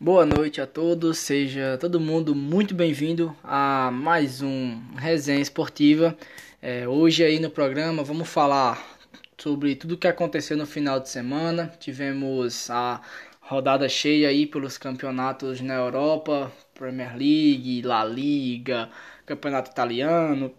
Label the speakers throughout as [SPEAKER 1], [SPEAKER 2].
[SPEAKER 1] Boa noite a todos, seja todo mundo muito bem-vindo a mais um Resenha Esportiva. É, hoje aí no programa vamos falar sobre tudo o que aconteceu no final de semana. Tivemos a rodada cheia aí pelos campeonatos na Europa, Premier League, La Liga, Campeonato Italiano,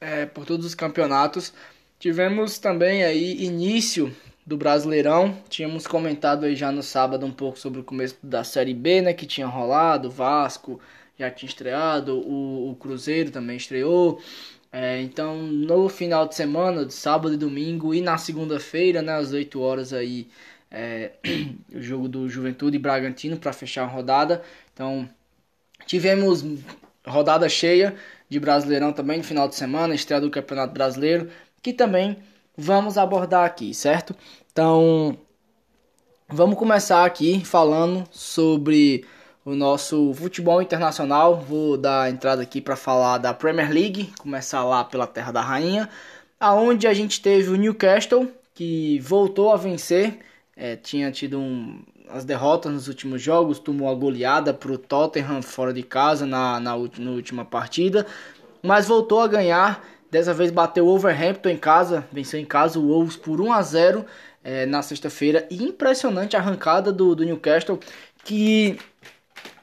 [SPEAKER 1] é, por todos os campeonatos. Tivemos também aí início do Brasileirão. Tínhamos comentado aí já no sábado um pouco sobre o começo da Série B, né, que tinha rolado, o Vasco já tinha estreado, o, o Cruzeiro também estreou. É, então, no final de semana, de sábado e domingo, e na segunda-feira, né, às 8 horas aí, é, o jogo do Juventude e Bragantino para fechar a rodada. Então, tivemos rodada cheia de Brasileirão também no final de semana, estreia do Campeonato Brasileiro, que também vamos abordar aqui, certo? Então, vamos começar aqui falando sobre o nosso futebol internacional. Vou dar entrada aqui para falar da Premier League, começar lá pela Terra da Rainha, aonde a gente teve o Newcastle que voltou a vencer, é, tinha tido um, as derrotas nos últimos jogos, tomou a goleada para o Tottenham fora de casa na, na, na última partida, mas voltou a ganhar Dessa vez bateu o Overhampton em casa, venceu em casa o Wolves por 1 a 0 é, na sexta-feira. Impressionante a arrancada do, do Newcastle, que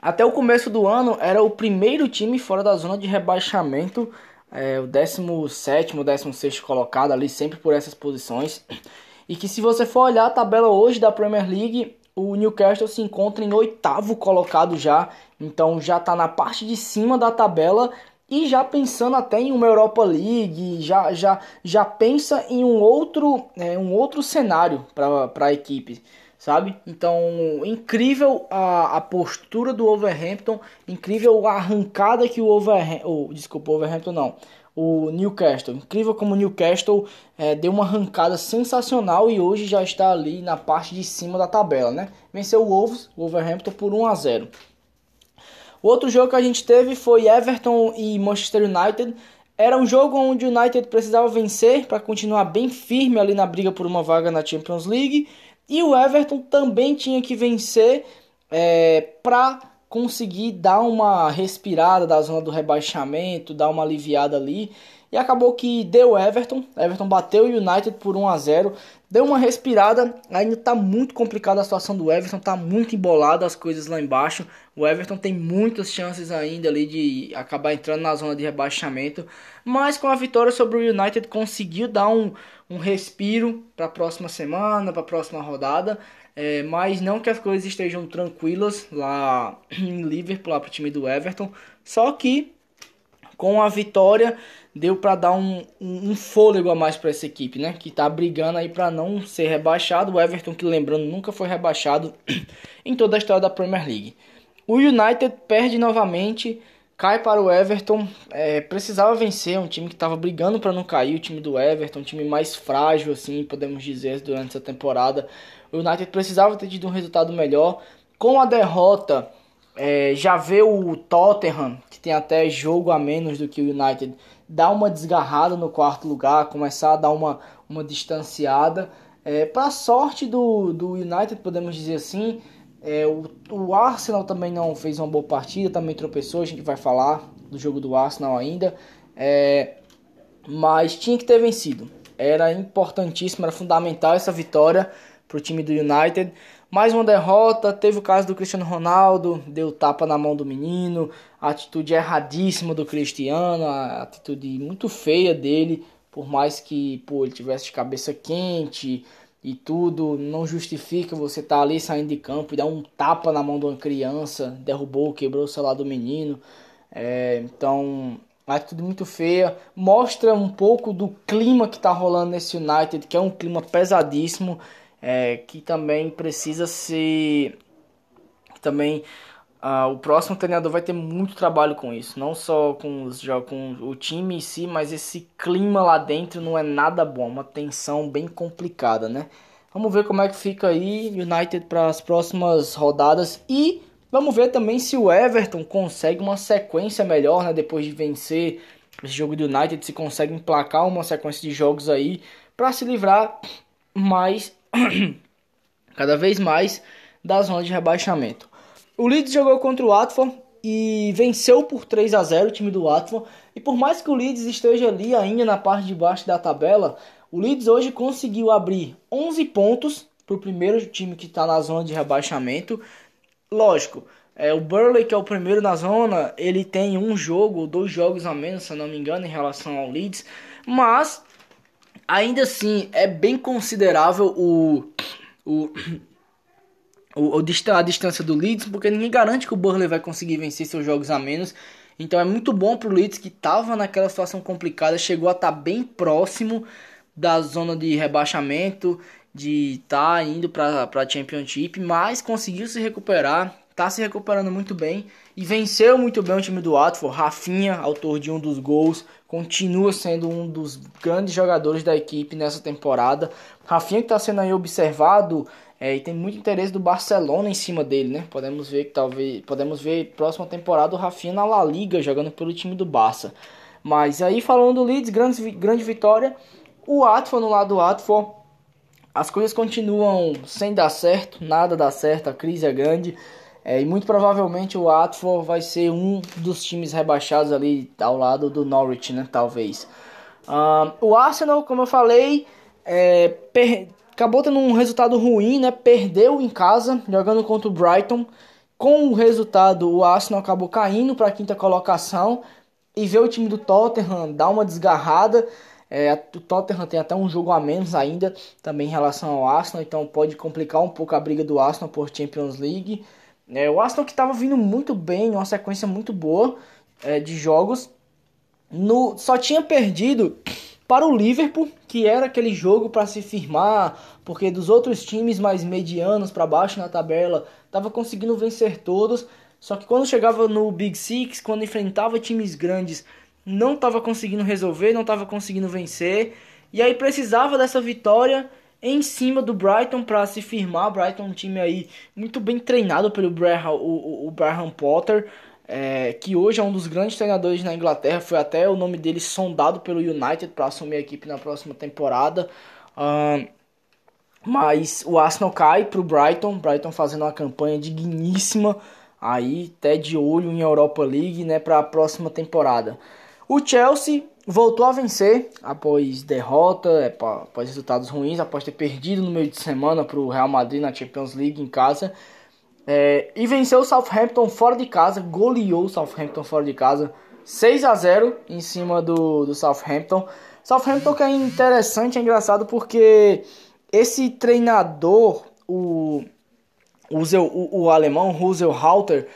[SPEAKER 1] até o começo do ano era o primeiro time fora da zona de rebaixamento, é, o 17, 16 colocado ali, sempre por essas posições. E que se você for olhar a tabela hoje da Premier League, o Newcastle se encontra em oitavo colocado já, então já está na parte de cima da tabela e já pensando até em uma Europa League, já, já, já pensa em um outro, é, um outro cenário para a equipe, sabe? Então, incrível a, a postura do Overhampton, incrível a arrancada que o Overhampton, oh, desculpa, o Overhampton não, o Newcastle, incrível como o Newcastle é, deu uma arrancada sensacional e hoje já está ali na parte de cima da tabela, né? Venceu o Wolves, o Overhampton por 1 a 0. O outro jogo que a gente teve foi Everton e Manchester United. Era um jogo onde o United precisava vencer para continuar bem firme ali na briga por uma vaga na Champions League. E o Everton também tinha que vencer é, para conseguir dar uma respirada da zona do rebaixamento, dar uma aliviada ali. E acabou que deu Everton. Everton bateu o United por 1 a 0 Deu uma respirada. Ainda está muito complicada a situação do Everton. Está muito embolada as coisas lá embaixo. O Everton tem muitas chances ainda ali de acabar entrando na zona de rebaixamento. Mas com a vitória sobre o United conseguiu dar um, um respiro para a próxima semana, para a próxima rodada. É, mas não que as coisas estejam tranquilas lá em Liverpool, para o time do Everton. Só que com a vitória deu para dar um, um, fôlego a mais para essa equipe, né? Que está brigando aí para não ser rebaixado. O Everton, que lembrando, nunca foi rebaixado em toda a história da Premier League. O United perde novamente, cai para o Everton. É, precisava vencer, um time que estava brigando para não cair. O time do Everton, um time mais frágil, assim, podemos dizer, durante essa temporada. O United precisava ter tido um resultado melhor. Com a derrota, é, já vê o Tottenham, que tem até jogo a menos do que o United dar uma desgarrada no quarto lugar, começar a dar uma, uma distanciada. É, Para sorte do, do United, podemos dizer assim, é, o, o Arsenal também não fez uma boa partida, também tropeçou, a gente vai falar do jogo do Arsenal ainda. É, mas tinha que ter vencido. Era importantíssimo, era fundamental essa vitória para o time do United. Mais uma derrota, teve o caso do Cristiano Ronaldo, deu tapa na mão do menino, atitude erradíssima do Cristiano, a atitude muito feia dele, por mais que pô, ele tivesse de cabeça quente e tudo, não justifica você estar tá ali saindo de campo e dar um tapa na mão de uma criança, derrubou, quebrou o celular do menino. É, então, atitude muito feia, mostra um pouco do clima que está rolando nesse United, que é um clima pesadíssimo é, que também precisa ser. Também uh, o próximo treinador vai ter muito trabalho com isso, não só com, os, já, com o time em si, mas esse clima lá dentro não é nada bom, uma tensão bem complicada, né? Vamos ver como é que fica aí United para as próximas rodadas e vamos ver também se o Everton consegue uma sequência melhor, né? Depois de vencer esse jogo do United, se consegue emplacar uma sequência de jogos aí para se livrar mais cada vez mais da zona de rebaixamento. O Leeds jogou contra o Watford e venceu por 3 a 0 o time do Watford. E por mais que o Leeds esteja ali ainda na parte de baixo da tabela, o Leeds hoje conseguiu abrir 11 pontos para o primeiro time que está na zona de rebaixamento. Lógico, é, o Burley, que é o primeiro na zona, ele tem um jogo, dois jogos a menos, se não me engano, em relação ao Leeds. Mas, ainda assim, é bem considerável o, o, o, a distância do Leeds, porque ninguém garante que o Burley vai conseguir vencer seus jogos a menos. Então é muito bom para o Leeds, que estava naquela situação complicada, chegou a estar tá bem próximo da zona de rebaixamento de estar tá indo para a Championship, mas conseguiu se recuperar, está se recuperando muito bem e venceu muito bem o time do Watford. Rafinha, autor de um dos gols, continua sendo um dos grandes jogadores da equipe nessa temporada. Rafinha que está sendo aí observado é, e tem muito interesse do Barcelona em cima dele, né? Podemos ver que talvez podemos ver próxima temporada o Rafinha na La Liga jogando pelo time do Barça. Mas aí falando do Leeds, grande, grande vitória. O Watford no lado do Watford as coisas continuam sem dar certo, nada dá certo, a crise é grande. É, e muito provavelmente o Watford vai ser um dos times rebaixados ali ao lado do Norwich, né? Talvez. Uh, o Arsenal, como eu falei, é, acabou tendo um resultado ruim, né? Perdeu em casa, jogando contra o Brighton. Com o resultado, o Arsenal acabou caindo para a quinta colocação e vê o time do Tottenham dar uma desgarrada. É, o Tottenham tem até um jogo a menos ainda, também em relação ao Arsenal, então pode complicar um pouco a briga do Arsenal por Champions League. É, o Arsenal que estava vindo muito bem, uma sequência muito boa é, de jogos, no, só tinha perdido para o Liverpool, que era aquele jogo para se firmar, porque dos outros times mais medianos para baixo na tabela, estava conseguindo vencer todos. Só que quando chegava no Big Six, quando enfrentava times grandes, não estava conseguindo resolver, não estava conseguindo vencer. E aí precisava dessa vitória em cima do Brighton para se firmar. Brighton um time aí muito bem treinado pelo Braham, o, o Potter, é, que hoje é um dos grandes treinadores na Inglaterra. Foi até o nome dele sondado pelo United para assumir a equipe na próxima temporada. Mas o Arsenal cai para o Brighton, Brighton fazendo uma campanha digníssima aí, até de olho em Europa League, né, para a próxima temporada. O Chelsea voltou a vencer após derrota, é, após resultados ruins, após ter perdido no meio de semana para o Real Madrid na Champions League em casa. É, e venceu o Southampton fora de casa, goleou o Southampton fora de casa, 6 a 0 em cima do, do Southampton. Southampton que é interessante, é engraçado porque esse treinador, o, o, o, o alemão Russell Halter,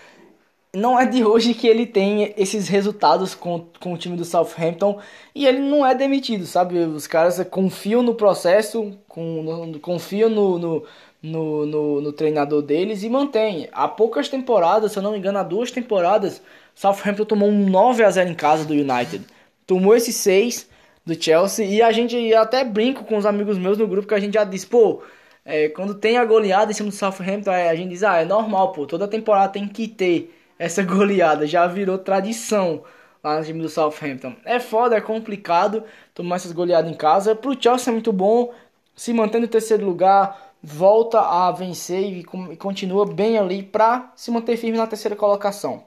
[SPEAKER 1] não é de hoje que ele tem esses resultados com, com o time do Southampton e ele não é demitido, sabe? Os caras confiam no processo, com, no, confiam no, no, no, no, no treinador deles e mantém. Há poucas temporadas, se eu não me engano, há duas temporadas, Southampton tomou um 9 a 0 em casa do United. Tomou esses 6 do Chelsea e a gente até brinco com os amigos meus no grupo que a gente já disse, pô, é, quando tem a goleada em cima do Southampton, a gente diz, ah, é normal, pô, toda temporada tem que ter essa goleada já virou tradição lá no time do Southampton. É foda, é complicado tomar essas goleadas em casa. Pro Chelsea é muito bom, se mantém no terceiro lugar, volta a vencer e, continua bem ali para se manter firme na terceira colocação.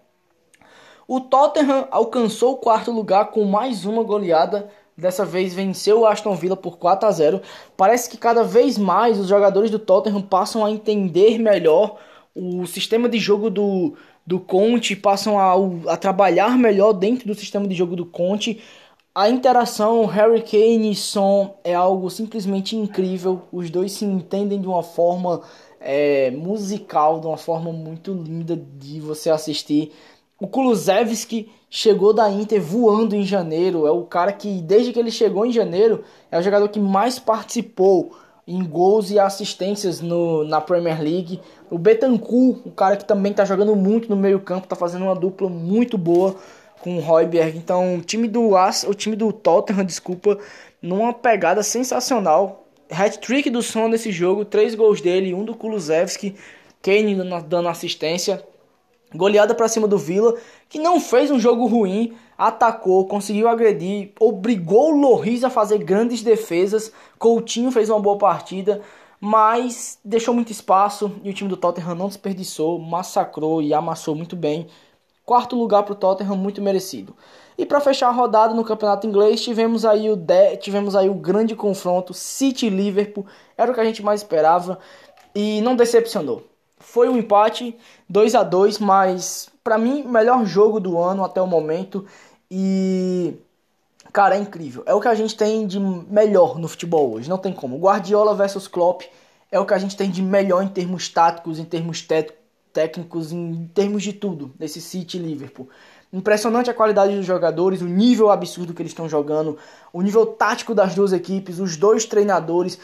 [SPEAKER 1] O Tottenham alcançou o quarto lugar com mais uma goleada. Dessa vez venceu o Aston Villa por 4 a 0. Parece que cada vez mais os jogadores do Tottenham passam a entender melhor o sistema de jogo do, do Conte, passam a, a trabalhar melhor dentro do sistema de jogo do Conte. A interação Harry Kane e Son é algo simplesmente incrível. Os dois se entendem de uma forma é, musical, de uma forma muito linda de você assistir. O Kulusevski chegou da Inter voando em janeiro. É o cara que, desde que ele chegou em janeiro, é o jogador que mais participou em gols e assistências no, na Premier League. O Betancourt, o cara que também está jogando muito no meio-campo, está fazendo uma dupla muito boa com o Royberg. Então, o time do o time do Tottenham, desculpa, numa pegada sensacional. Hat-trick do Son nesse jogo, três gols dele, um do Kulusevski, Kane dando assistência. Goleada para cima do Villa, que não fez um jogo ruim, atacou, conseguiu agredir, obrigou o Loris a fazer grandes defesas. Coutinho fez uma boa partida. mas deixou muito espaço e o time do Tottenham não desperdiçou, massacrou e amassou muito bem. Quarto lugar para o Tottenham, muito merecido. E para fechar a rodada no campeonato inglês, tivemos aí o de... tivemos aí o grande confronto City Liverpool, era o que a gente mais esperava e não decepcionou. Foi um empate 2 a 2, mas para mim melhor jogo do ano até o momento e cara, é incrível. É o que a gente tem de melhor no futebol hoje, não tem como. Guardiola versus Klopp é o que a gente tem de melhor em termos táticos, em termos técnicos, em termos de tudo nesse City Liverpool. Impressionante a qualidade dos jogadores, o nível absurdo que eles estão jogando, o nível tático das duas equipes, os dois treinadores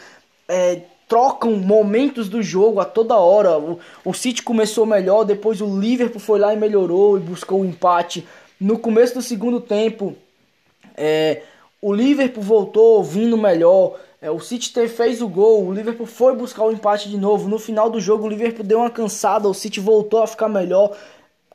[SPEAKER 1] é, trocam momentos do jogo a toda hora. O, o City começou melhor, depois o Liverpool foi lá e melhorou e buscou o um empate. No começo do segundo tempo, é, o Liverpool voltou vindo melhor. É, o City fez o gol, o Liverpool foi buscar o empate de novo. No final do jogo, o Liverpool deu uma cansada, o City voltou a ficar melhor.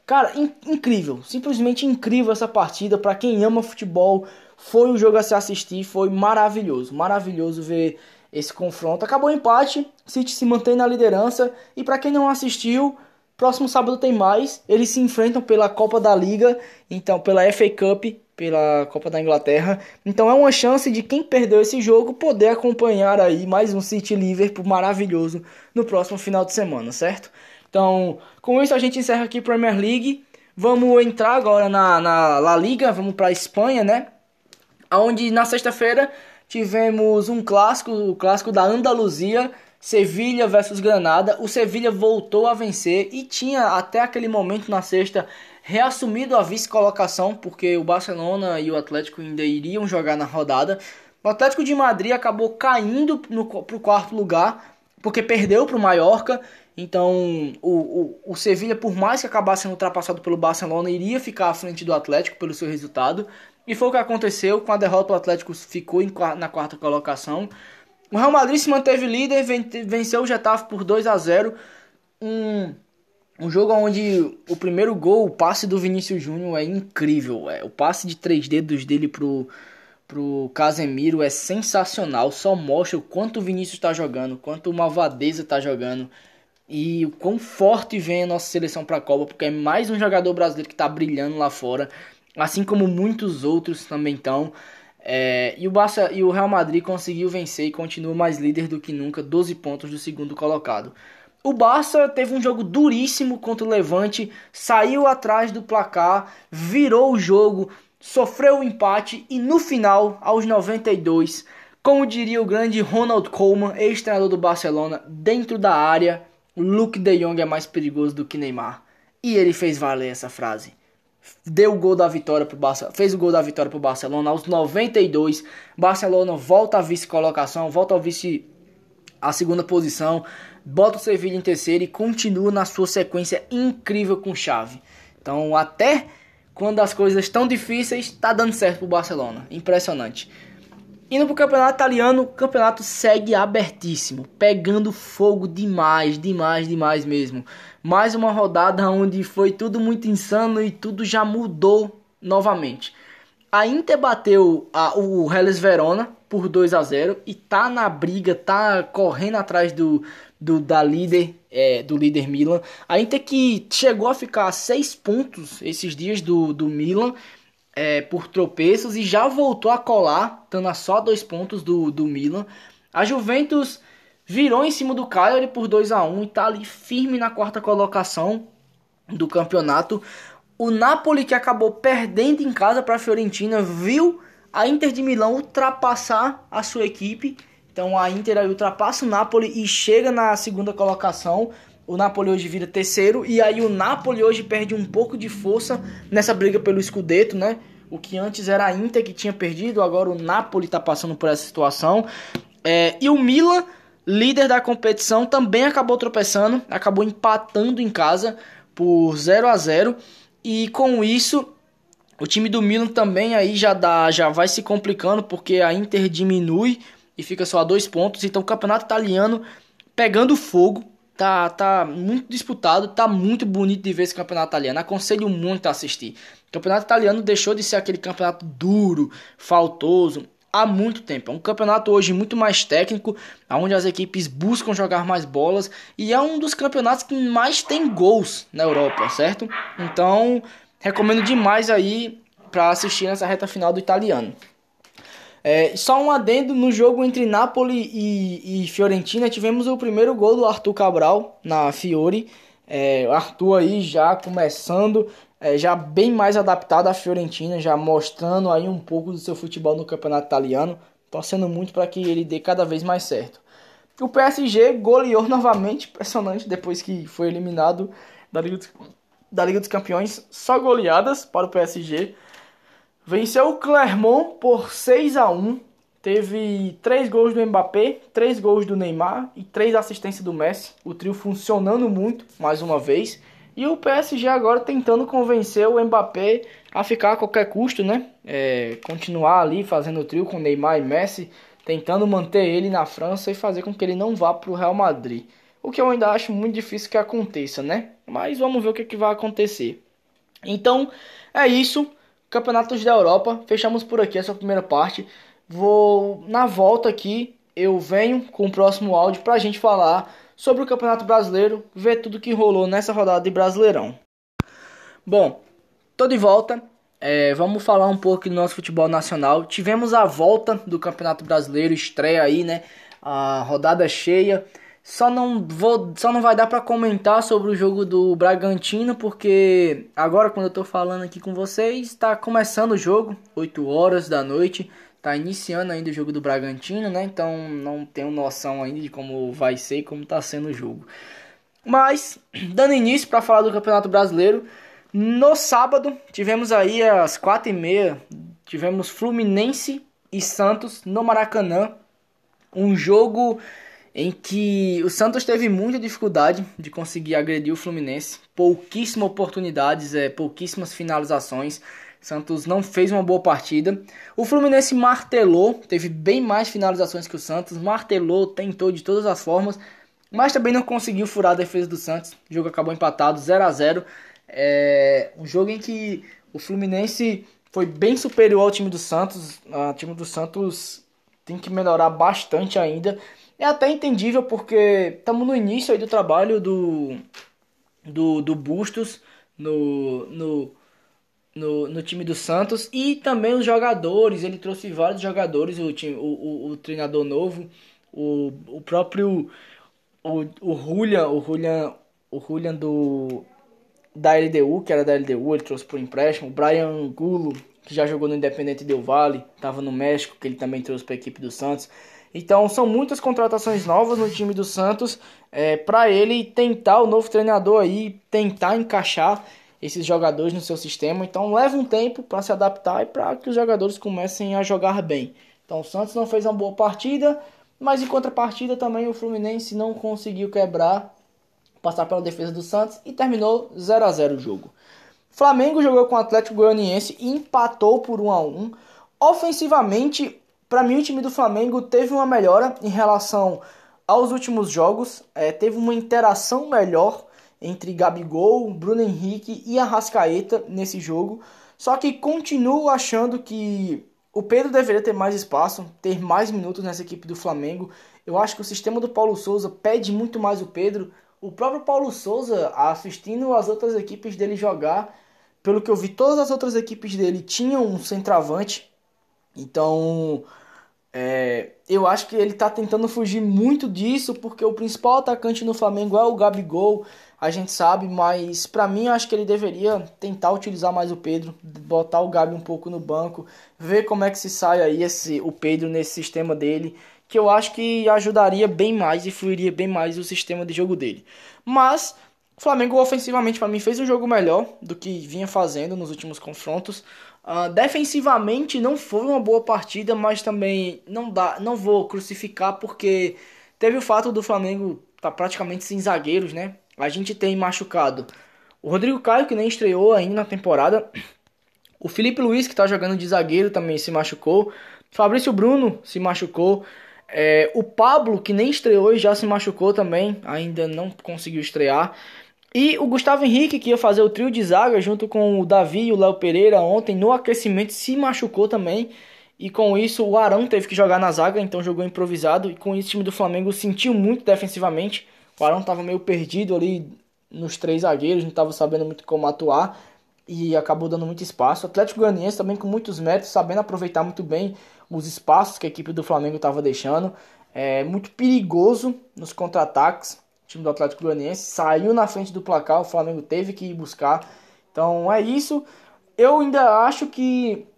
[SPEAKER 1] Cara, in incrível, simplesmente incrível essa partida. Para quem ama futebol, foi o jogo a se assistir, foi maravilhoso, maravilhoso ver esse confronto. Acabou o empate, City se mantém na liderança e para quem não assistiu, próximo sábado tem mais. Eles se enfrentam pela Copa da Liga, então pela FA Cup, pela Copa da Inglaterra. Então é uma chance de quem perdeu esse jogo poder acompanhar aí mais um City Liverpool maravilhoso no próximo final de semana, certo? Então, com isso a gente encerra aqui Premier League. Vamos entrar agora na, na La Liga, vamos para a Espanha, né? Onde na sexta-feira tivemos um clássico, o clássico da Andaluzia, Sevilha versus Granada. O Sevilha voltou a vencer e tinha até aquele momento na sexta reassumido a vice-colocação, porque o Barcelona e o Atlético ainda iriam jogar na rodada. O Atlético de Madrid acabou caindo para o quarto lugar, porque perdeu para o Mallorca então, o, o, o Sevilha, por mais que acabasse sendo ultrapassado pelo Barcelona, iria ficar à frente do Atlético pelo seu resultado. E foi o que aconteceu. Com a derrota, o Atlético ficou em, na quarta colocação. O Real Madrid se manteve líder, venceu o Getafe por 2 a 0 um, um jogo onde o primeiro gol, o passe do Vinícius Júnior é incrível. É, o passe de três dedos dele pro, pro Casemiro é sensacional. Só mostra o quanto o Vinícius está jogando, quanto o Malvadeza está jogando e o quão forte vem a nossa seleção para a Copa, porque é mais um jogador brasileiro que está brilhando lá fora, assim como muitos outros também estão. É, e, o Barça, e o Real Madrid conseguiu vencer e continua mais líder do que nunca, 12 pontos do segundo colocado. O Barça teve um jogo duríssimo contra o Levante, saiu atrás do placar, virou o jogo, sofreu o um empate e no final, aos 92, como diria o grande Ronald Koeman, ex-treinador do Barcelona, dentro da área, Luke De Jong é mais perigoso do que Neymar. E ele fez valer essa frase. Deu o gol da vitória pro Barcelona, fez o gol da vitória pro Barcelona aos 92. Barcelona volta à vice-colocação, volta ao vice a segunda posição, bota o Sevilla em terceiro e continua na sua sequência incrível com chave. Então, até quando as coisas estão difíceis, está dando certo pro Barcelona. Impressionante. Indo pro campeonato italiano, o campeonato segue abertíssimo, pegando fogo demais, demais, demais mesmo. Mais uma rodada onde foi tudo muito insano e tudo já mudou novamente. A Inter bateu a, o Hellas Verona por 2 a 0 e tá na briga, tá correndo atrás do, do da líder, é, do líder Milan. A Inter que chegou a ficar a 6 pontos esses dias do, do Milan é, por tropeços e já voltou a colar, estando a só dois pontos do, do Milan. A Juventus virou em cima do Cagliari por 2 a 1 e está ali firme na quarta colocação do campeonato. O Napoli, que acabou perdendo em casa para a Fiorentina, viu a Inter de Milão ultrapassar a sua equipe. Então a Inter ultrapassa o Napoli e chega na segunda colocação. O Napoli hoje vira terceiro e aí o Napoli hoje perde um pouco de força nessa briga pelo Scudetto, né? O que antes era a Inter que tinha perdido, agora o Napoli está passando por essa situação. É, e o Milan, líder da competição, também acabou tropeçando, acabou empatando em casa por 0 a 0 e com isso o time do Milan também aí já dá, já vai se complicando porque a Inter diminui e fica só a dois pontos. Então o campeonato italiano pegando fogo, Tá, tá muito disputado, tá muito bonito de ver esse campeonato italiano. Aconselho muito a assistir. O campeonato italiano deixou de ser aquele campeonato duro, faltoso. há muito tempo. É um campeonato hoje muito mais técnico, onde as equipes buscam jogar mais bolas e é um dos campeonatos que mais tem gols na Europa, certo? Então, recomendo demais aí para assistir nessa reta final do italiano. É, só um adendo no jogo entre Napoli e, e, Fiorentina, tivemos o primeiro gol do Arthur Cabral na Fiore. É, Arthur aí já começando, é, já bem mais adaptado à Fiorentina, já mostrando aí um pouco do seu futebol no campeonato italiano, torcendo muito para que ele dê cada vez mais certo. O PSG goleou novamente, impressionante, depois que foi eliminado da Liga dos, da Liga dos Campeões, só goleadas para o PSG. Venceu o Clermont por 6 a 1 Teve 3 gols do Mbappé, 3 gols do Neymar e 3 assistências do Messi. O trio funcionando muito, mais uma vez. E o PSG agora tentando convencer o Mbappé a ficar a qualquer custo, né? É, continuar ali fazendo o trio com Neymar e Messi, tentando manter ele na França e fazer com que ele não vá para o Real Madrid. O que eu ainda acho muito difícil que aconteça, né? Mas vamos ver o que, que vai acontecer. Então, é isso. Campeonatos da Europa. Fechamos por aqui essa primeira parte. Vou na volta aqui, eu venho com o próximo áudio para a gente falar sobre o Campeonato Brasileiro, ver tudo que rolou nessa rodada de Brasileirão. Bom, tô de volta. É, vamos falar um pouco do nosso futebol nacional. Tivemos a volta do Campeonato Brasileiro, estreia aí, né? A rodada cheia. Só não vou, só não vai dar para comentar sobre o jogo do Bragantino porque agora quando eu tô falando aqui com vocês, está começando o jogo, 8 horas da noite, tá iniciando ainda o jogo do Bragantino, né? Então não tenho noção ainda de como vai ser e como tá sendo o jogo. Mas dando início para falar do Campeonato Brasileiro, no sábado tivemos aí às 4h30, tivemos Fluminense e Santos no Maracanã, um jogo em que o Santos teve muita dificuldade de conseguir agredir o Fluminense, pouquíssimas oportunidades, é, pouquíssimas finalizações. Santos não fez uma boa partida. O Fluminense martelou, teve bem mais finalizações que o Santos, martelou, tentou de todas as formas, mas também não conseguiu furar a defesa do Santos. O jogo acabou empatado 0 a 0 É um jogo em que o Fluminense foi bem superior ao time do Santos. O time do Santos tem que melhorar bastante ainda. É até entendível porque estamos no início do trabalho do, do, do Bustos no, no, no, no time do Santos e também os jogadores. Ele trouxe vários jogadores, o, time, o, o, o treinador novo, o, o próprio o, o Julian, o Julian, o Julian do da LDU, que era da LDU, ele trouxe por empréstimo, o Brian Gulo, que já jogou no Independente Del Vale, estava no México, que ele também trouxe para a equipe do Santos. Então são muitas contratações novas no time do Santos é, para ele tentar o novo treinador aí tentar encaixar esses jogadores no seu sistema. Então leva um tempo para se adaptar e para que os jogadores comecem a jogar bem. Então o Santos não fez uma boa partida, mas em contrapartida também o Fluminense não conseguiu quebrar, passar pela defesa do Santos e terminou 0 a 0 o jogo. Flamengo jogou com o Atlético Goianiense e empatou por 1 a 1. Ofensivamente, para mim, o time do Flamengo teve uma melhora em relação aos últimos jogos. É, teve uma interação melhor entre Gabigol, Bruno Henrique e Arrascaeta nesse jogo. Só que continuo achando que o Pedro deveria ter mais espaço, ter mais minutos nessa equipe do Flamengo. Eu acho que o sistema do Paulo Souza pede muito mais o Pedro. O próprio Paulo Souza, assistindo as outras equipes dele jogar, pelo que eu vi, todas as outras equipes dele tinham um centroavante. Então, é, eu acho que ele está tentando fugir muito disso, porque o principal atacante no Flamengo é o Gabigol, a gente sabe, mas para mim eu acho que ele deveria tentar utilizar mais o Pedro, botar o Gabi um pouco no banco, ver como é que se sai aí esse, o Pedro nesse sistema dele, que eu acho que ajudaria bem mais e fluiria bem mais o sistema de jogo dele. Mas o Flamengo ofensivamente para mim fez um jogo melhor do que vinha fazendo nos últimos confrontos. Uh, defensivamente não foi uma boa partida, mas também não dá, não vou crucificar porque teve o fato do Flamengo tá praticamente sem zagueiros, né? A gente tem machucado o Rodrigo Caio que nem estreou ainda na temporada, o Felipe Luiz que tá jogando de zagueiro também se machucou, Fabrício Bruno se machucou, é, o Pablo que nem estreou e já se machucou também, ainda não conseguiu estrear. E o Gustavo Henrique, que ia fazer o trio de zaga junto com o Davi e o Léo Pereira ontem no aquecimento, se machucou também. E com isso o Arão teve que jogar na zaga, então jogou improvisado. E com isso o time do Flamengo sentiu muito defensivamente. O Arão estava meio perdido ali nos três zagueiros, não estava sabendo muito como atuar e acabou dando muito espaço. O Atlético Goianiense também com muitos metros, sabendo aproveitar muito bem os espaços que a equipe do Flamengo estava deixando. É muito perigoso nos contra-ataques. Time do Atlético Goianiense saiu na frente do placar, o Flamengo teve que ir buscar. Então é isso. Eu ainda acho que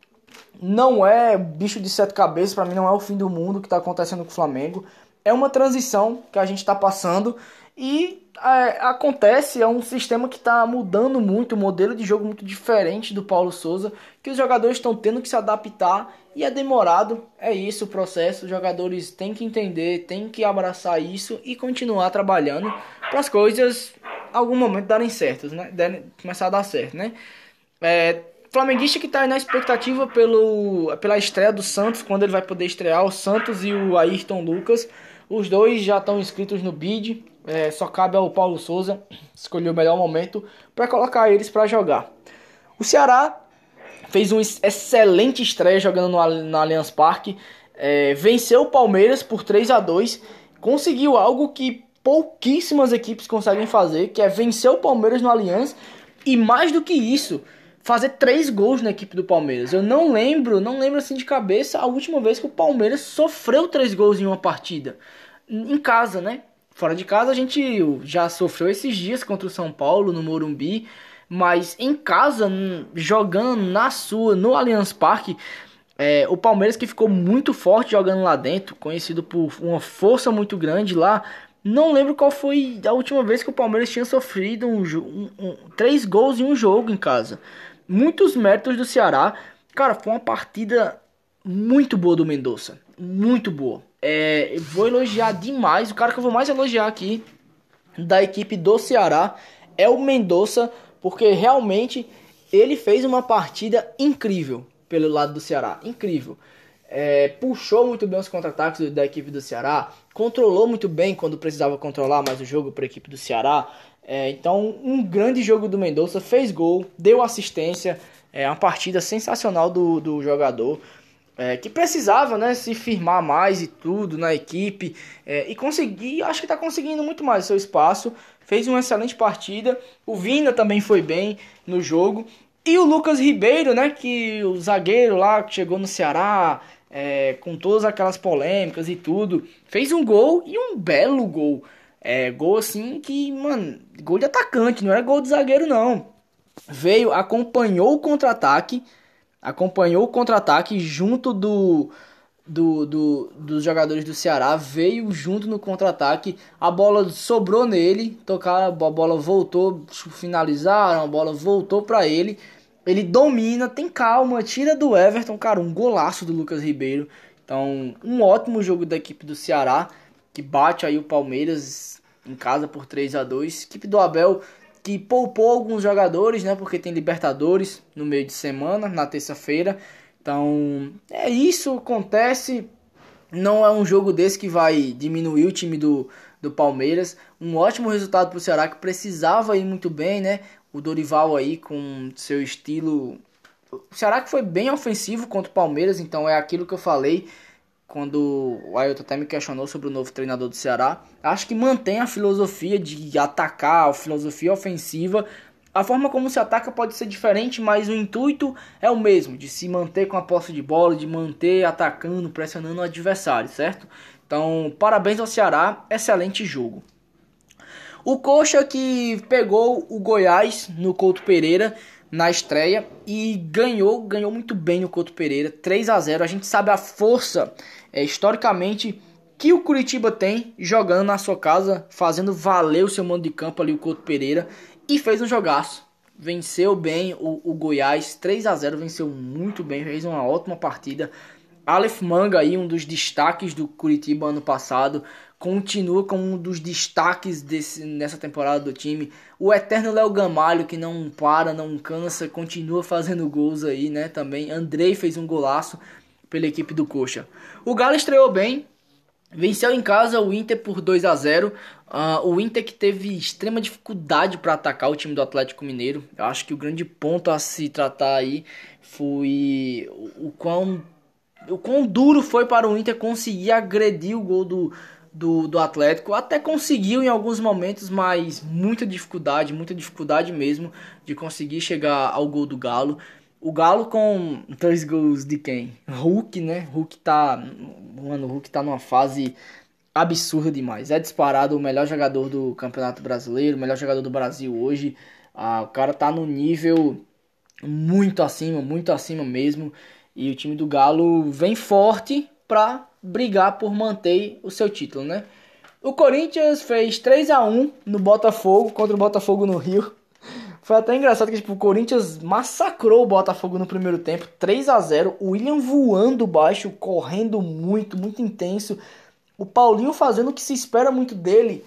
[SPEAKER 1] não é bicho de sete cabeças, para mim não é o fim do mundo que está acontecendo com o Flamengo. É uma transição que a gente está passando e é, acontece, é um sistema que está mudando muito, um modelo de jogo muito diferente do Paulo Souza, que os jogadores estão tendo que se adaptar e é demorado, é isso o processo. Os jogadores têm que entender, têm que abraçar isso e continuar trabalhando para as coisas, algum momento, darem certas, né? Derem, começar a dar certo, né? É, Flamenguista que está na expectativa pelo, pela estreia do Santos, quando ele vai poder estrear, o Santos e o Ayrton Lucas. Os dois já estão inscritos no BID, é, só cabe ao Paulo Souza escolher o melhor momento para colocar eles para jogar. O Ceará fez uma excelente estreia jogando no, no Allianz Parque, é, venceu o Palmeiras por 3 a 2 conseguiu algo que pouquíssimas equipes conseguem fazer, que é vencer o Palmeiras no Allianz e mais do que isso, fazer três gols na equipe do Palmeiras. Eu não lembro, não lembro assim de cabeça a última vez que o Palmeiras sofreu três gols em uma partida. Em casa, né? Fora de casa a gente já sofreu esses dias contra o São Paulo no Morumbi, mas em casa, jogando na sua, no Allianz Parque, é, o Palmeiras que ficou muito forte jogando lá dentro, conhecido por uma força muito grande lá, não lembro qual foi a última vez que o Palmeiras tinha sofrido um, um, um, três gols em um jogo em casa muitos méritos do Ceará. Cara, foi uma partida muito boa do Mendonça. Muito boa. É, vou elogiar demais. O cara que eu vou mais elogiar aqui da equipe do Ceará é o Mendonça, porque realmente ele fez uma partida incrível pelo lado do Ceará. Incrível. É, puxou muito bem os contra-ataques da equipe do Ceará, controlou muito bem quando precisava controlar mais o jogo para a equipe do Ceará. É, então, um grande jogo do Mendonça, fez gol, deu assistência, é uma partida sensacional do, do jogador. É, que precisava né, se firmar mais e tudo na equipe é, e conseguir, acho que está conseguindo muito mais seu espaço. Fez uma excelente partida. O Vina também foi bem no jogo. E o Lucas Ribeiro, né, que o zagueiro lá que chegou no Ceará é, com todas aquelas polêmicas e tudo, fez um gol e um belo gol. É, gol assim que, mano, gol de atacante, não era gol de zagueiro não. Veio, acompanhou o contra-ataque, acompanhou o contra-ataque junto do, do, do, dos jogadores do Ceará, veio junto no contra-ataque, a bola sobrou nele, tocar, a bola voltou, finalizaram, a bola voltou para ele. Ele domina, tem calma, tira do Everton, cara, um golaço do Lucas Ribeiro. Então, um ótimo jogo da equipe do Ceará que bate aí o Palmeiras em casa por 3 a 2 Equipe do Abel que poupou alguns jogadores, né? Porque tem Libertadores no meio de semana, na terça-feira. Então, é isso, acontece. Não é um jogo desse que vai diminuir o time do, do Palmeiras. Um ótimo resultado para o Ceará que precisava ir muito bem, né? O Dorival aí com seu estilo. O Ceará que foi bem ofensivo contra o Palmeiras, então é aquilo que eu falei quando o Ailton até me questionou sobre o novo treinador do Ceará, acho que mantém a filosofia de atacar, a filosofia ofensiva. A forma como se ataca pode ser diferente, mas o intuito é o mesmo, de se manter com a posse de bola, de manter atacando, pressionando o adversário, certo? Então, parabéns ao Ceará, excelente jogo. O Coxa que pegou o Goiás no Couto Pereira na estreia e ganhou, ganhou muito bem no Couto Pereira, 3 a 0. A gente sabe a força é, historicamente que o Curitiba tem jogando na sua casa, fazendo valer o seu mando de campo ali o Couto Pereira e fez um jogaço. Venceu bem o, o Goiás, 3 a 0, venceu muito bem, fez uma ótima partida. Aleph Manga aí, um dos destaques do Curitiba ano passado, continua como um dos destaques desse, nessa temporada do time. O eterno Léo Gamalho, que não para, não cansa, continua fazendo gols aí, né? Também. Andrei fez um golaço pela equipe do Coxa. O Galo estreou bem, venceu em casa o Inter por 2 a 0 uh, ah, O Inter que teve extrema dificuldade para atacar o time do Atlético Mineiro. Eu acho que o grande ponto a se tratar aí foi o, quão o quão duro foi para o Inter conseguir agredir o gol do, do, do Atlético. Até conseguiu em alguns momentos, mas muita dificuldade, muita dificuldade mesmo de conseguir chegar ao gol do Galo. O Galo com dois gols de quem? Hulk, né? Hulk tá. Mano, o Hulk tá numa fase absurda demais. É disparado o melhor jogador do Campeonato Brasileiro, o melhor jogador do Brasil hoje. Ah, o cara tá no nível muito acima, muito acima mesmo. E o time do Galo vem forte pra brigar por manter o seu título, né? O Corinthians fez 3 a 1 no Botafogo contra o Botafogo no Rio. Foi até engraçado que tipo, o Corinthians massacrou o Botafogo no primeiro tempo, 3 a 0 O William voando baixo, correndo muito, muito intenso. O Paulinho fazendo o que se espera muito dele,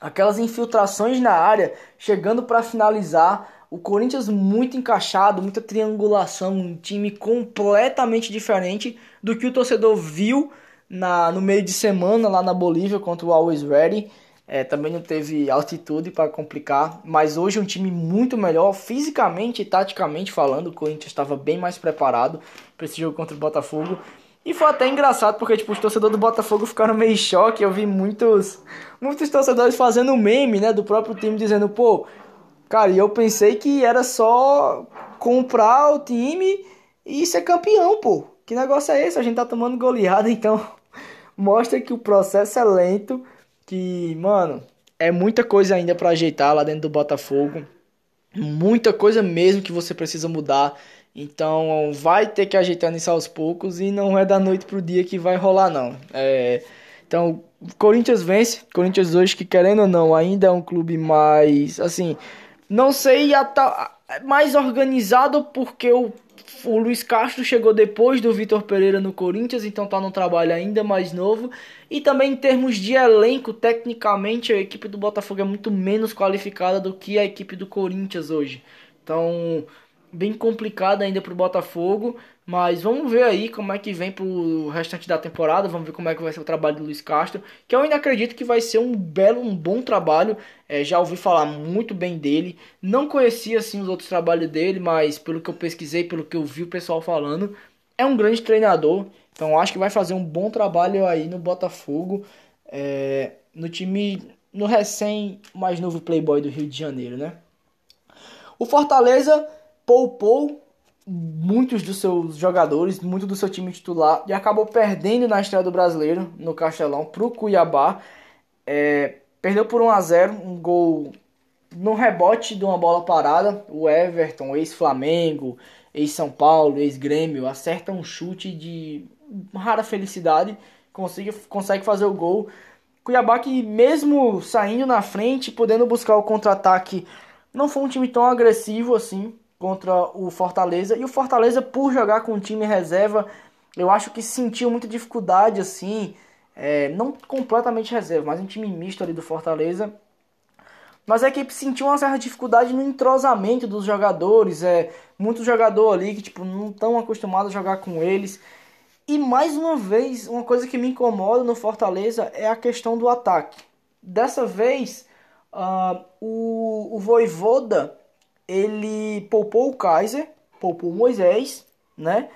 [SPEAKER 1] aquelas infiltrações na área, chegando para finalizar. O Corinthians muito encaixado, muita triangulação, um time completamente diferente do que o torcedor viu na, no meio de semana lá na Bolívia contra o Always Ready. É, também não teve altitude para complicar, mas hoje é um time muito melhor, fisicamente e taticamente falando. O Corinthians estava bem mais preparado para esse jogo contra o Botafogo. E foi até engraçado porque tipo, os torcedores do Botafogo ficaram meio em choque. Eu vi muitos, muitos torcedores fazendo meme né, do próprio time dizendo: pô, cara, e eu pensei que era só comprar o time e ser campeão, pô. Que negócio é esse? A gente tá tomando goleada, então mostra que o processo é lento que, mano, é muita coisa ainda para ajeitar lá dentro do Botafogo. Muita coisa mesmo que você precisa mudar. Então vai ter que ajeitar isso aos poucos e não é da noite pro dia que vai rolar não. É, então Corinthians vence, Corinthians hoje que querendo ou não ainda é um clube mais assim, não sei mais organizado porque o o Luiz Castro chegou depois do Vitor Pereira no Corinthians, então tá num trabalho ainda mais novo. E também em termos de elenco, tecnicamente a equipe do Botafogo é muito menos qualificada do que a equipe do Corinthians hoje. Então, bem complicado ainda pro Botafogo. Mas vamos ver aí como é que vem pro restante da temporada. Vamos ver como é que vai ser o trabalho do Luiz Castro. Que eu ainda acredito que vai ser um belo, um bom trabalho. É, já ouvi falar muito bem dele. Não conhecia assim os outros trabalhos dele, mas pelo que eu pesquisei, pelo que eu vi o pessoal falando, é um grande treinador. Então acho que vai fazer um bom trabalho aí no Botafogo. É, no time, no recém mais novo Playboy do Rio de Janeiro, né? O Fortaleza poupou muitos dos seus jogadores, muito do seu time titular e acabou perdendo na estreia do Brasileiro no Castelão para o Cuiabá. É, perdeu por 1 a 0 um gol no rebote de uma bola parada. O Everton, ex-Flamengo, ex-São Paulo, ex-Grêmio, acerta um chute de rara felicidade, consegue, consegue fazer o gol. Cuiabá que mesmo saindo na frente, podendo buscar o contra-ataque, não foi um time tão agressivo assim contra o Fortaleza. E o Fortaleza, por jogar com o time reserva, eu acho que sentiu muita dificuldade, assim, é, não completamente reserva, mas um time misto ali do Fortaleza. Mas a equipe sentiu uma certa dificuldade no entrosamento dos jogadores, é muito jogador ali que tipo não estão acostumados a jogar com eles. E mais uma vez, uma coisa que me incomoda no Fortaleza é a questão do ataque. Dessa vez, uh, o, o Voivoda ele poupou o Kaiser, poupou o Moisés, né?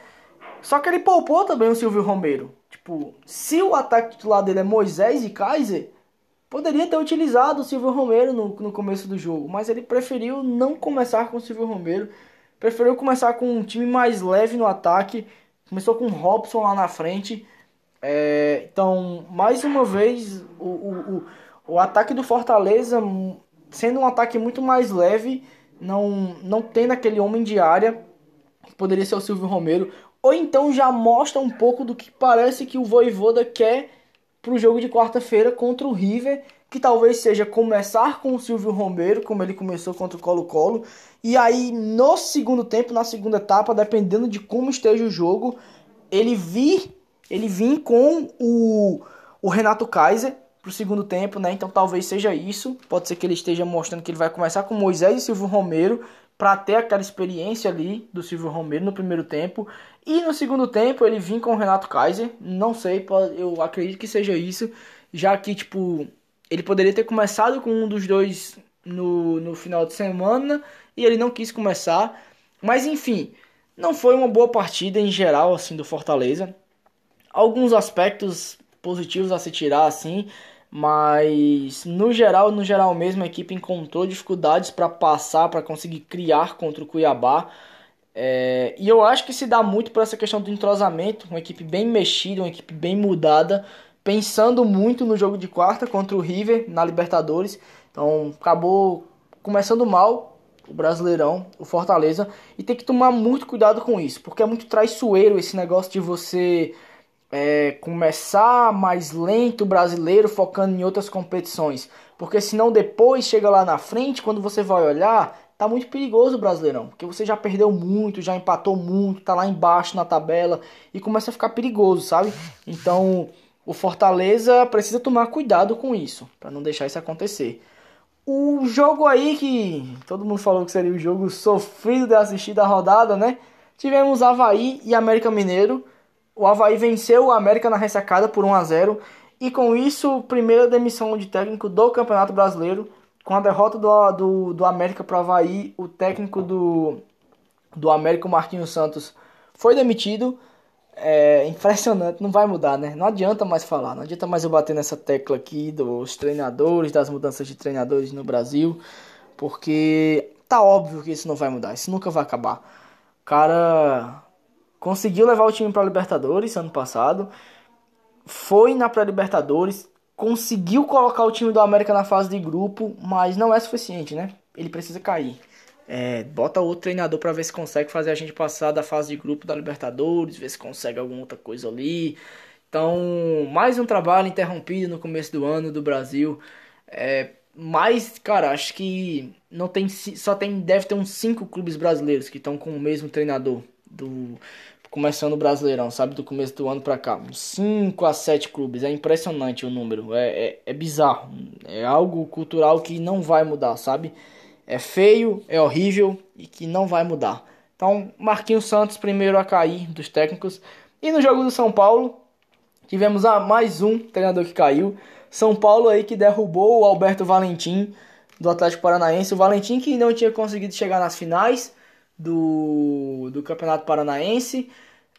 [SPEAKER 1] Só que ele poupou também o Silvio Romero. Tipo, se o ataque titular dele é Moisés e Kaiser, poderia ter utilizado o Silvio Romero no, no começo do jogo, mas ele preferiu não começar com o Silvio Romero, preferiu começar com um time mais leve no ataque, começou com o Robson lá na frente. É, então, mais uma vez, o, o, o, o ataque do Fortaleza sendo um ataque muito mais leve não, não tendo aquele homem de área, que poderia ser o Silvio Romero, ou então já mostra um pouco do que parece que o Voivoda quer para o jogo de quarta-feira contra o River, que talvez seja começar com o Silvio Romero, como ele começou contra o Colo-Colo, e aí no segundo tempo, na segunda etapa, dependendo de como esteja o jogo, ele vir, ele vir com o, o Renato Kaiser, pro segundo tempo, né? Então talvez seja isso. Pode ser que ele esteja mostrando que ele vai começar com Moisés e Silvio Romero para ter aquela experiência ali do Silvio Romero no primeiro tempo. E no segundo tempo ele vir com o Renato Kaiser. Não sei, eu acredito que seja isso. Já que, tipo, ele poderia ter começado com um dos dois no, no final de semana e ele não quis começar. Mas enfim, não foi uma boa partida em geral assim do Fortaleza. Alguns aspectos positivos a se tirar assim, mas no geral, no geral mesmo a equipe encontrou dificuldades para passar, para conseguir criar contra o Cuiabá. É, e eu acho que se dá muito por essa questão do entrosamento, uma equipe bem mexida, uma equipe bem mudada, pensando muito no jogo de quarta contra o River na Libertadores. Então acabou começando mal o Brasileirão, o Fortaleza, e tem que tomar muito cuidado com isso, porque é muito traiçoeiro esse negócio de você é, começar mais lento o brasileiro focando em outras competições, porque senão depois chega lá na frente, quando você vai olhar, tá muito perigoso o Brasileirão, porque você já perdeu muito, já empatou muito, tá lá embaixo na tabela e começa a ficar perigoso, sabe? Então, o Fortaleza precisa tomar cuidado com isso, para não deixar isso acontecer. O jogo aí que todo mundo falou que seria o jogo sofrido de assistir da rodada, né? Tivemos Havaí e América Mineiro. O Havaí venceu o América na ressacada por 1 a 0 e com isso, primeira demissão de técnico do Campeonato Brasileiro. Com a derrota do, do, do América para o Havaí, o técnico do, do América, o Marquinhos Santos, foi demitido. É impressionante, não vai mudar, né? Não adianta mais falar, não adianta mais eu bater nessa tecla aqui dos treinadores, das mudanças de treinadores no Brasil, porque tá óbvio que isso não vai mudar, isso nunca vai acabar. O cara conseguiu levar o time para Libertadores ano passado, foi na pré-Libertadores, conseguiu colocar o time do América na fase de grupo, mas não é suficiente, né? Ele precisa cair. É, bota outro treinador para ver se consegue fazer a gente passar da fase de grupo da Libertadores, ver se consegue alguma outra coisa ali. Então, mais um trabalho interrompido no começo do ano do Brasil. É, mas, cara, acho que não tem só tem deve ter uns cinco clubes brasileiros que estão com o mesmo treinador do começando o Brasileirão, sabe? Do começo do ano pra cá. 5 a 7 clubes. É impressionante o número. É, é, é, bizarro. É algo cultural que não vai mudar, sabe? É feio, é horrível e que não vai mudar. Então, Marquinhos Santos primeiro a cair dos técnicos. E no jogo do São Paulo, tivemos a mais um treinador que caiu. São Paulo aí que derrubou o Alberto Valentim do Atlético Paranaense. O Valentim que não tinha conseguido chegar nas finais do, do Campeonato Paranaense.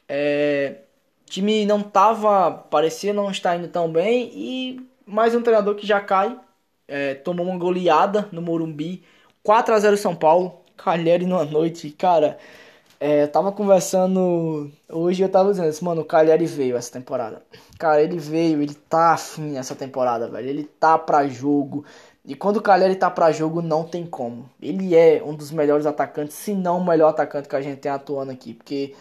[SPEAKER 1] É, time não tava, parecia não estar indo tão bem e mais um treinador que já cai, é, tomou uma goleada no Morumbi, 4 a 0 São Paulo, Calheri numa noite, cara, é, tava conversando hoje eu tava dizendo, mano, o Calheri veio essa temporada. Cara, ele veio, ele tá afim essa temporada, velho. Ele tá pra jogo. E quando o Calheri tá pra jogo, não tem como. Ele é um dos melhores atacantes, se não o melhor atacante que a gente tem atuando aqui. Porque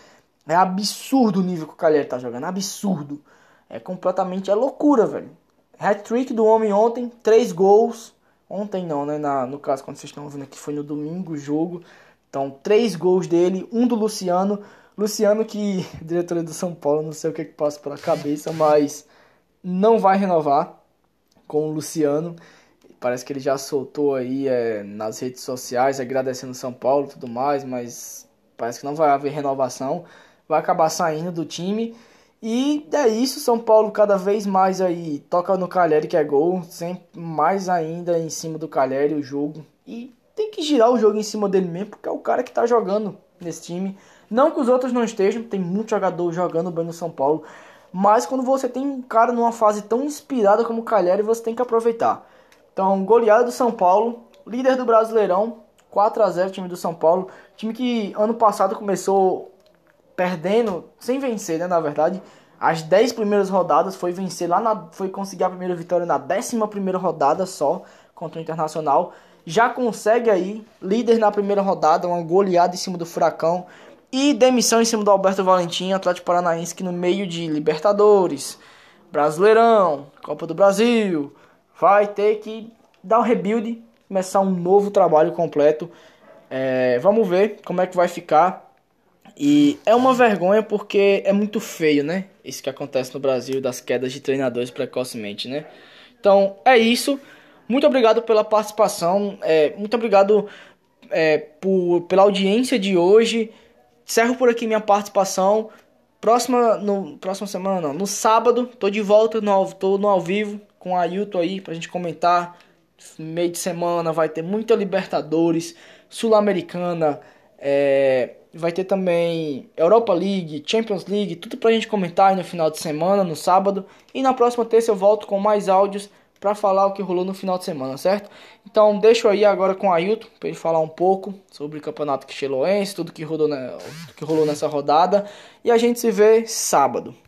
[SPEAKER 1] é absurdo o nível que o Calheri tá jogando. Absurdo. É completamente. É loucura, velho. Hat-trick do homem ontem, três gols. Ontem não, né? Na, no caso, quando vocês estão vendo aqui, foi no domingo o jogo. Então, três gols dele, um do Luciano. Luciano, que diretoria do São Paulo, não sei o que, que passa pela cabeça, mas não vai renovar com o Luciano. Parece que ele já soltou aí é, nas redes sociais agradecendo São Paulo e tudo mais, mas parece que não vai haver renovação. Vai acabar saindo do time. E é isso, São Paulo cada vez mais aí toca no Calheri que é gol, sempre mais ainda em cima do Calheri o jogo. E tem que girar o jogo em cima dele mesmo, porque é o cara que tá jogando nesse time. Não que os outros não estejam, tem muito jogador jogando bem no São Paulo. Mas quando você tem um cara numa fase tão inspirada como o Calheri, você tem que aproveitar. Então, goleada do São Paulo, líder do Brasileirão, 4 a 0 time do São Paulo. Time que ano passado começou perdendo, sem vencer, né, na verdade. As 10 primeiras rodadas foi vencer lá na, foi conseguir a primeira vitória na 11 primeira rodada só contra o Internacional. Já consegue aí líder na primeira rodada, uma goleada em cima do Furacão e demissão em cima do Alberto Valentim, Atlético Paranaense que no meio de Libertadores, Brasileirão, Copa do Brasil, vai ter que dar um rebuild, começar um novo trabalho completo. É, vamos ver como é que vai ficar. E é uma vergonha porque é muito feio, né? Isso que acontece no Brasil, das quedas de treinadores precocemente, né? Então é isso. Muito obrigado pela participação. É, muito obrigado é, por, pela audiência de hoje. Encerro por aqui minha participação. Próxima, no, próxima semana, não, no sábado, tô de volta, no, tô no ao vivo com a Ailton aí pra gente comentar. Meio de semana vai ter muita Libertadores, Sul-Americana, É, vai ter também Europa League, Champions League, tudo pra gente comentar aí no final de semana, no sábado. E na próxima terça eu volto com mais áudios para falar o que rolou no final de semana, certo? Então deixo aí agora com o Ailton para ele falar um pouco sobre o campeonato quicheloense, tudo que rolou, tudo que rolou nessa rodada. E a gente se vê sábado.